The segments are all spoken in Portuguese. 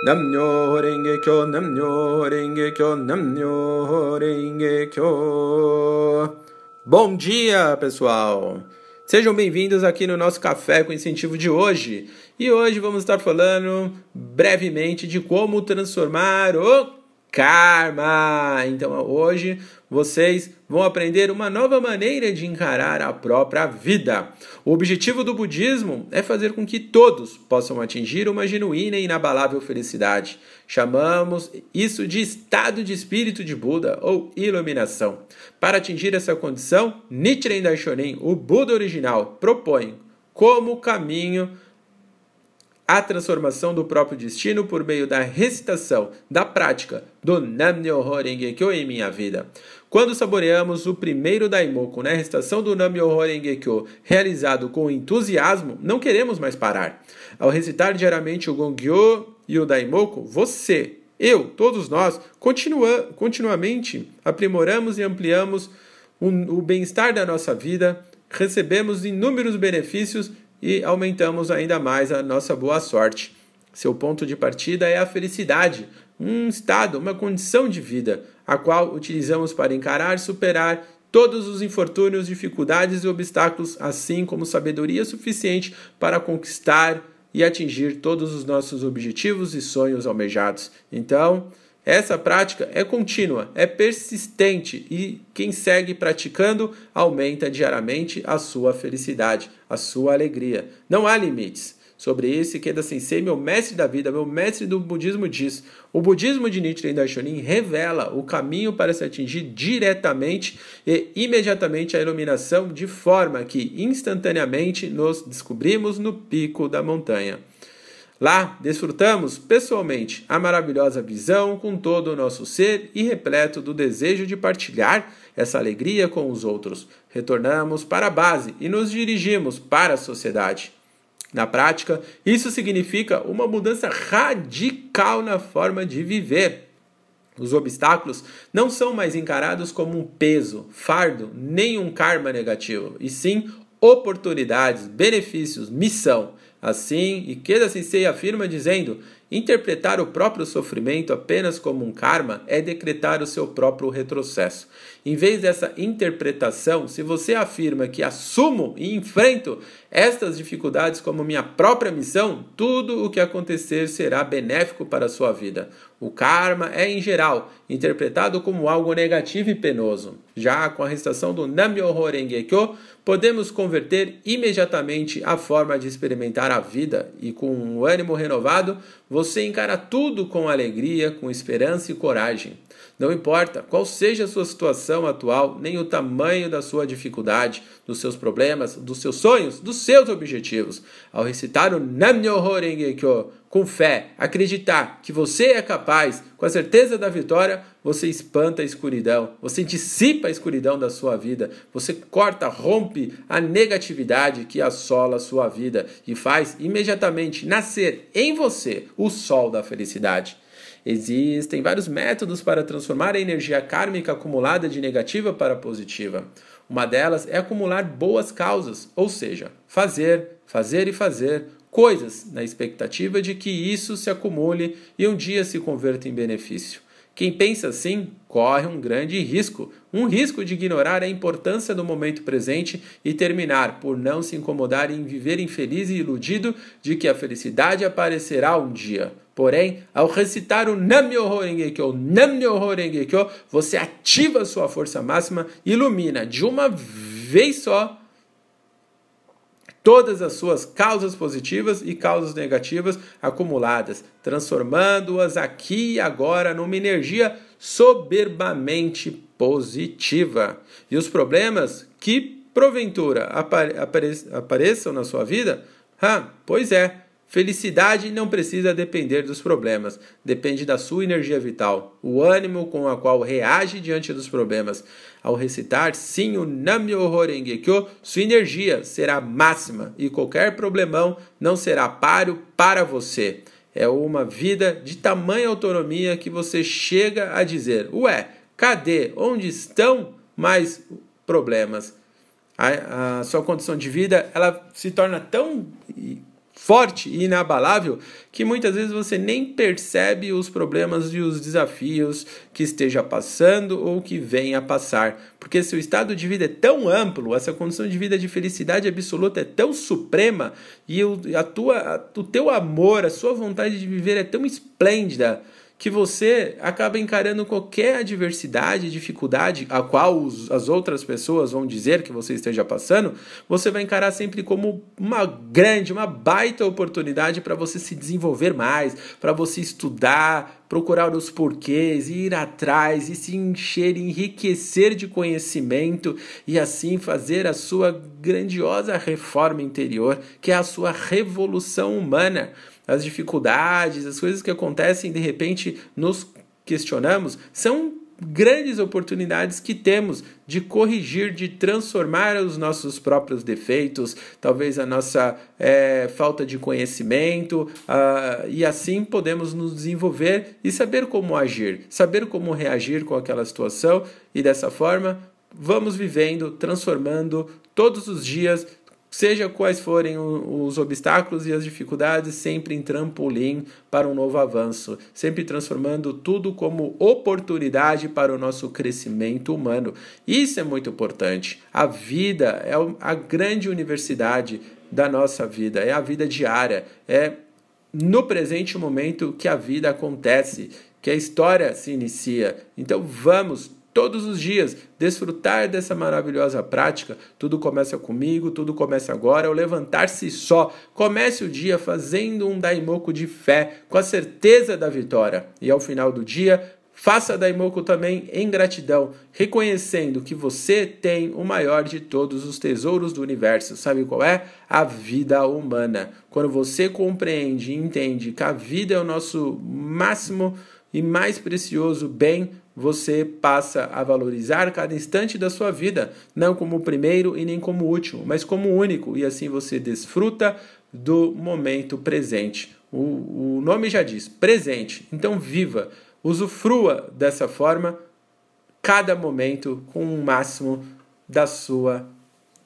Namnyo Renge Kyo, Namnyo Renge Kyo, Namnyo Renge Kyo. Bom dia, pessoal! Sejam bem-vindos aqui no nosso Café com Incentivo de hoje. E hoje vamos estar falando brevemente de como transformar o karma. Então hoje vocês vão aprender uma nova maneira de encarar a própria vida. O objetivo do budismo é fazer com que todos possam atingir uma genuína e inabalável felicidade. Chamamos isso de estado de espírito de Buda ou iluminação. Para atingir essa condição, Nichiren Daishonin, o Buda original, propõe como caminho a transformação do próprio destino por meio da recitação, da prática do Nam-myoho Renge Kyo em minha vida. Quando saboreamos o primeiro Daimoku na recitação do Nam-myoho Renge Kyo, realizado com entusiasmo, não queremos mais parar. Ao recitar diariamente o Gongyo e o Daimoku, você, eu, todos nós, continua, continuamente aprimoramos e ampliamos o, o bem-estar da nossa vida, recebemos inúmeros benefícios e aumentamos ainda mais a nossa boa sorte. Seu ponto de partida é a felicidade, um estado, uma condição de vida, a qual utilizamos para encarar, superar todos os infortúnios, dificuldades e obstáculos, assim como sabedoria suficiente para conquistar e atingir todos os nossos objetivos e sonhos almejados. Então, essa prática é contínua, é persistente e quem segue praticando aumenta diariamente a sua felicidade, a sua alegria. Não há limites. Sobre isso, Ikeda Sensei, meu mestre da vida, meu mestre do budismo, diz: o budismo de Nichiren Daishonin revela o caminho para se atingir diretamente e imediatamente a iluminação, de forma que instantaneamente nos descobrimos no pico da montanha. Lá desfrutamos pessoalmente a maravilhosa visão com todo o nosso ser e repleto do desejo de partilhar essa alegria com os outros. Retornamos para a base e nos dirigimos para a sociedade. Na prática, isso significa uma mudança radical na forma de viver. Os obstáculos não são mais encarados como um peso, fardo, nem um karma negativo, e sim oportunidades, benefícios, missão. Assim, Ikeda Sensei afirma dizendo: interpretar o próprio sofrimento apenas como um karma é decretar o seu próprio retrocesso. Em vez dessa interpretação, se você afirma que assumo e enfrento estas dificuldades como minha própria missão, tudo o que acontecer será benéfico para a sua vida. O karma é, em geral, interpretado como algo negativo e penoso. Já com a recitação do Nam-myoho Renge Kyo, podemos converter imediatamente a forma de experimentar a vida e com um ânimo renovado, você encara tudo com alegria, com esperança e coragem. Não importa qual seja a sua situação atual, nem o tamanho da sua dificuldade, dos seus problemas, dos seus sonhos, dos seus objetivos. Ao recitar o Nam-myoho Renge Kyo com fé, acreditar que você é capaz, com a certeza da vitória, você espanta a escuridão, você dissipa a escuridão da sua vida, você corta, rompe a negatividade que assola a sua vida e faz imediatamente nascer em você o sol da felicidade. Existem vários métodos para transformar a energia kármica acumulada de negativa para positiva. Uma delas é acumular boas causas, ou seja, fazer, fazer e fazer coisas na expectativa de que isso se acumule e um dia se converta em benefício. Quem pensa assim corre um grande risco, um risco de ignorar a importância do momento presente e terminar por não se incomodar em viver infeliz e iludido de que a felicidade aparecerá um dia. Porém, ao recitar o Nam-myoho Renge-kyo, Nam-myoho Renge-kyo, você ativa sua força máxima, ilumina de uma vez só todas as suas causas positivas e causas negativas acumuladas, transformando-as aqui e agora numa energia soberbamente positiva. E os problemas que porventura apare apareçam na sua vida, ah, pois é, Felicidade não precisa depender dos problemas, depende da sua energia vital, o ânimo com o qual reage diante dos problemas. Ao recitar sim o Nam-myoho Renge Kyo, sua energia será máxima e qualquer problemão não será páreo para você. É uma vida de tamanha autonomia que você chega a dizer: Ué, cadê? Onde estão mais problemas? A, a sua condição de vida ela se torna tão forte e inabalável que muitas vezes você nem percebe os problemas e os desafios que esteja passando ou que venha a passar. Porque seu estado de vida é tão amplo, essa condição de vida de felicidade absoluta é tão suprema e a tua, a, o teu amor, a sua vontade de viver é tão esplêndida que você acaba encarando qualquer adversidade, dificuldade, a qual os, as outras pessoas vão dizer que você esteja passando, você vai encarar sempre como uma grande, uma baita oportunidade para você se desenvolver mais, para você estudar, procurar os porquês, ir atrás e se encher, enriquecer de conhecimento e assim fazer a sua grandiosa reforma interior, que é a sua revolução humana as dificuldades, as coisas que acontecem de repente nos questionamos, são grandes oportunidades que temos de corrigir, de transformar os nossos próprios defeitos, talvez a nossa é, falta de conhecimento, uh, e assim podemos nos desenvolver e saber como agir, saber como reagir com aquela situação, e dessa forma vamos vivendo, transformando todos os dias Seja quais forem os obstáculos e as dificuldades, sempre em trampolim para um novo avanço, sempre transformando tudo como oportunidade para o nosso crescimento humano. Isso é muito importante. A vida é a grande universidade da nossa vida, é a vida diária, é no presente momento que a vida acontece, que a história se inicia. Então vamos todos os dias, desfrutar dessa maravilhosa prática. Tudo começa comigo, tudo começa agora, ao levantar-se só. Comece o dia fazendo um daimoku de fé, com a certeza da vitória. E ao final do dia, faça daimoku também em gratidão, reconhecendo que você tem o maior de todos os tesouros do universo. Sabe qual é? A vida humana. Quando você compreende e entende que a vida é o nosso máximo e mais precioso bem, você passa a valorizar cada instante da sua vida, não como o primeiro e nem como o último, mas como o único, e assim você desfruta do momento presente. O, o nome já diz, presente. Então viva, usufrua dessa forma cada momento com o máximo da sua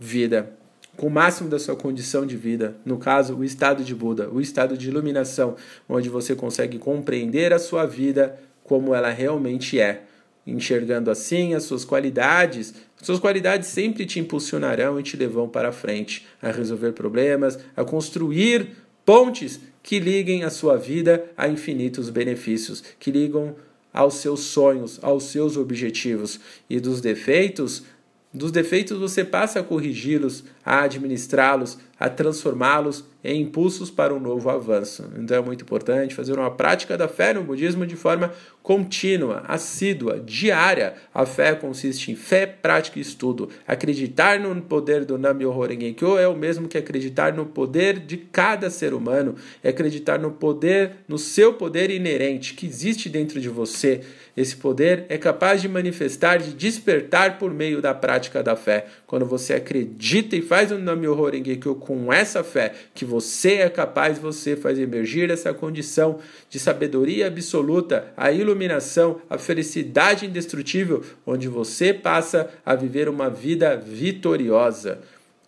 vida, com o máximo da sua condição de vida, no caso, o estado de Buda, o estado de iluminação, onde você consegue compreender a sua vida como ela realmente é. Enxergando assim as suas qualidades, suas qualidades sempre te impulsionarão e te levarão para frente a resolver problemas, a construir pontes que liguem a sua vida a infinitos benefícios, que ligam aos seus sonhos, aos seus objetivos. E dos defeitos, dos defeitos você passa a corrigi-los, a administrá-los, a transformá-los em impulsos para um novo avanço. Então é muito importante fazer uma prática da fé no budismo de forma contínua, assídua, diária. A fé consiste em fé, prática e estudo. Acreditar no poder do Nam-myoho Renge-kyo é o mesmo que acreditar no poder de cada ser humano, é acreditar no poder, no seu poder inerente que existe dentro de você. Esse poder é capaz de manifestar, de despertar por meio da prática da fé. Quando você acredita e faz o Nam-myoho Renge-kyo com essa fé que você é capaz, você faz emergir essa condição de sabedoria absoluta, a iluminação, a felicidade indestrutível, onde você passa a viver uma vida vitoriosa.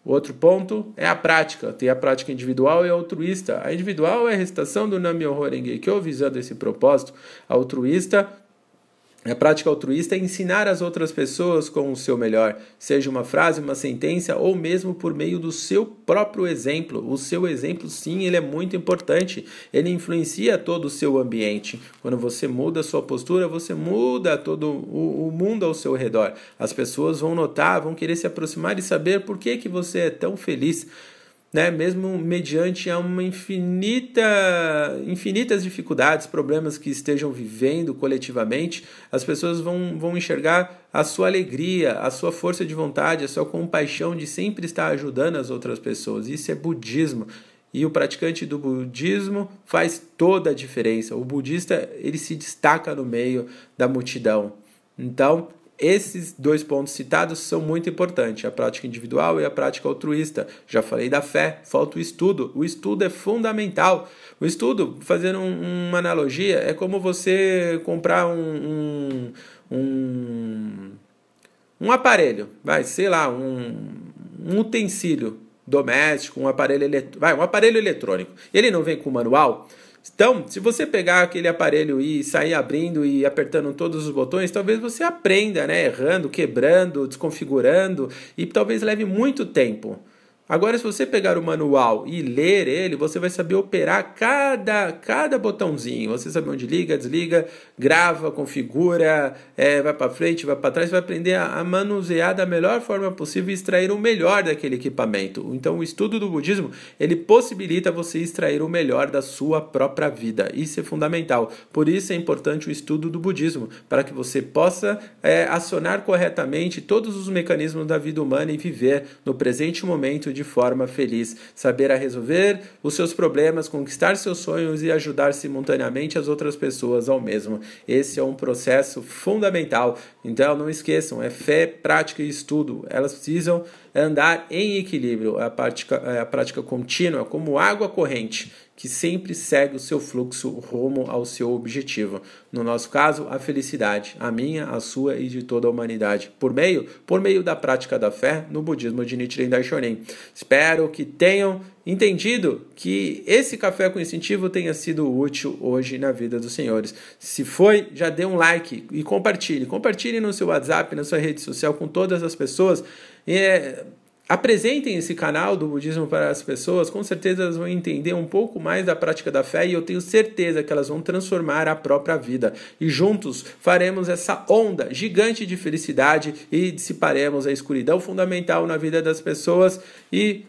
Outro ponto é a prática. Tem a prática individual e a altruísta. A individual é a recitação do Nam-myoho Renge-kyo visando esse propósito. A altruísta a prática altruísta é ensinar as outras pessoas com o seu melhor, seja uma frase, uma sentença ou mesmo por meio do seu próprio exemplo. O seu exemplo, sim, ele é muito importante. Ele influencia todo o seu ambiente. Quando você muda a sua postura, você muda todo o, o mundo ao seu redor. As pessoas vão notar, vão querer se aproximar e saber por que, que você é tão feliz né, mesmo mediante a uma infinita, infinitas dificuldades, problemas que estejam vivendo coletivamente, as pessoas vão, vão enxergar a sua alegria, a sua força de vontade, a sua compaixão de sempre estar ajudando as outras pessoas. Isso é budismo. E o praticante do budismo faz toda a diferença. O budista ele se destaca no meio da multidão. Então, esses dois pontos citados são muito importantes, a prática individual e a prática altruísta. Já falei da fé, falta o estudo. O estudo é fundamental. O estudo, fazendo um, uma analogia, é como você comprar um, um, um, um aparelho, vai, sei lá, um, um utensílio doméstico, um aparelho, elet... Vai, um aparelho eletrônico, ele não vem com manual, então, se você pegar aquele aparelho e sair abrindo e apertando todos os botões, talvez você aprenda, né? Errando, quebrando, desconfigurando e talvez leve muito tempo. Agora, se você pegar o manual e ler ele, você vai saber operar cada, cada botãozinho. Você sabe onde liga, desliga, grava, configura, é, vai para frente, vai para trás. Você vai aprender a, a, manusear da melhor forma possível e extrair o melhor daquele equipamento. Então, o estudo do budismo ele possibilita você extrair o melhor da sua própria vida. Isso é fundamental. Por isso é importante o estudo do budismo para que você possa é, acionar corretamente todos os mecanismos da vida humana e viver no presente momento de de forma feliz, saber resolver os seus problemas, conquistar seus sonhos e ajudar simultaneamente as outras pessoas ao mesmo. Esse é um processo fundamental. Então não esqueçam, é fé, prática e estudo. Elas precisam andar em equilíbrio, a prática, a prática contínua, como água corrente que sempre segue o seu fluxo rumo ao seu objetivo. No nosso caso, a felicidade, a minha, a sua e de toda a humanidade. Por meio, por meio da prática da fé no budismo de Nichiren Daishonin. Espero que tenham entendido que esse café com incentivo tenha sido útil hoje na vida dos senhores. Se foi, já dê um like e compartilhe. Compartilhe no seu WhatsApp, na sua rede social com todas as pessoas. É, apresentem esse canal do budismo para as pessoas, com certeza elas vão entender um pouco mais da prática da fé e eu tenho certeza que elas vão transformar a própria vida. E juntos faremos essa onda gigante de felicidade e dissiparemos a escuridão fundamental na vida das pessoas e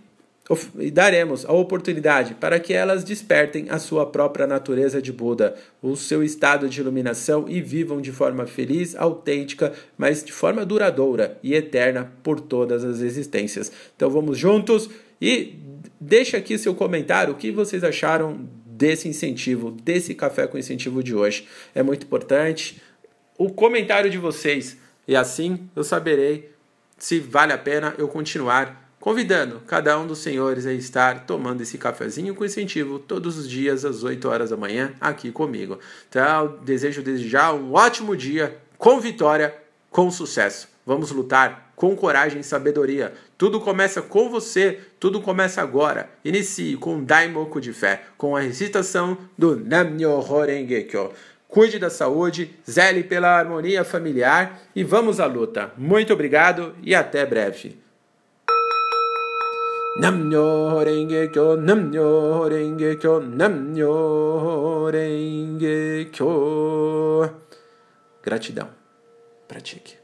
daremos a oportunidade para que elas despertem a sua própria natureza de Buda, o seu estado de iluminação e vivam de forma feliz, autêntica, mas de forma duradoura e eterna por todas as existências. Então vamos juntos e deixa aqui seu comentário o que vocês acharam desse incentivo, desse café com incentivo de hoje. É muito importante o comentário de vocês e assim eu saberei se vale a pena eu continuar convidando cada um dos senhores a estar tomando esse cafezinho com incentivo todos os dias às 8 horas da manhã aqui comigo. Então, desejo desejar um ótimo dia com vitória, com sucesso. Vamos lutar com coragem e sabedoria. Tudo começa com você, tudo começa agora. Inicie com Daimoku de fé, com a recitação do Namnyo Kyo. Cuide da saúde, zele pela harmonia familiar e vamos à luta. Muito obrigado e até breve. Namnyo Renge Kyo, Namnyo Renge Kyo, Namnyo Renge Kyo. Gratidão. Pratique.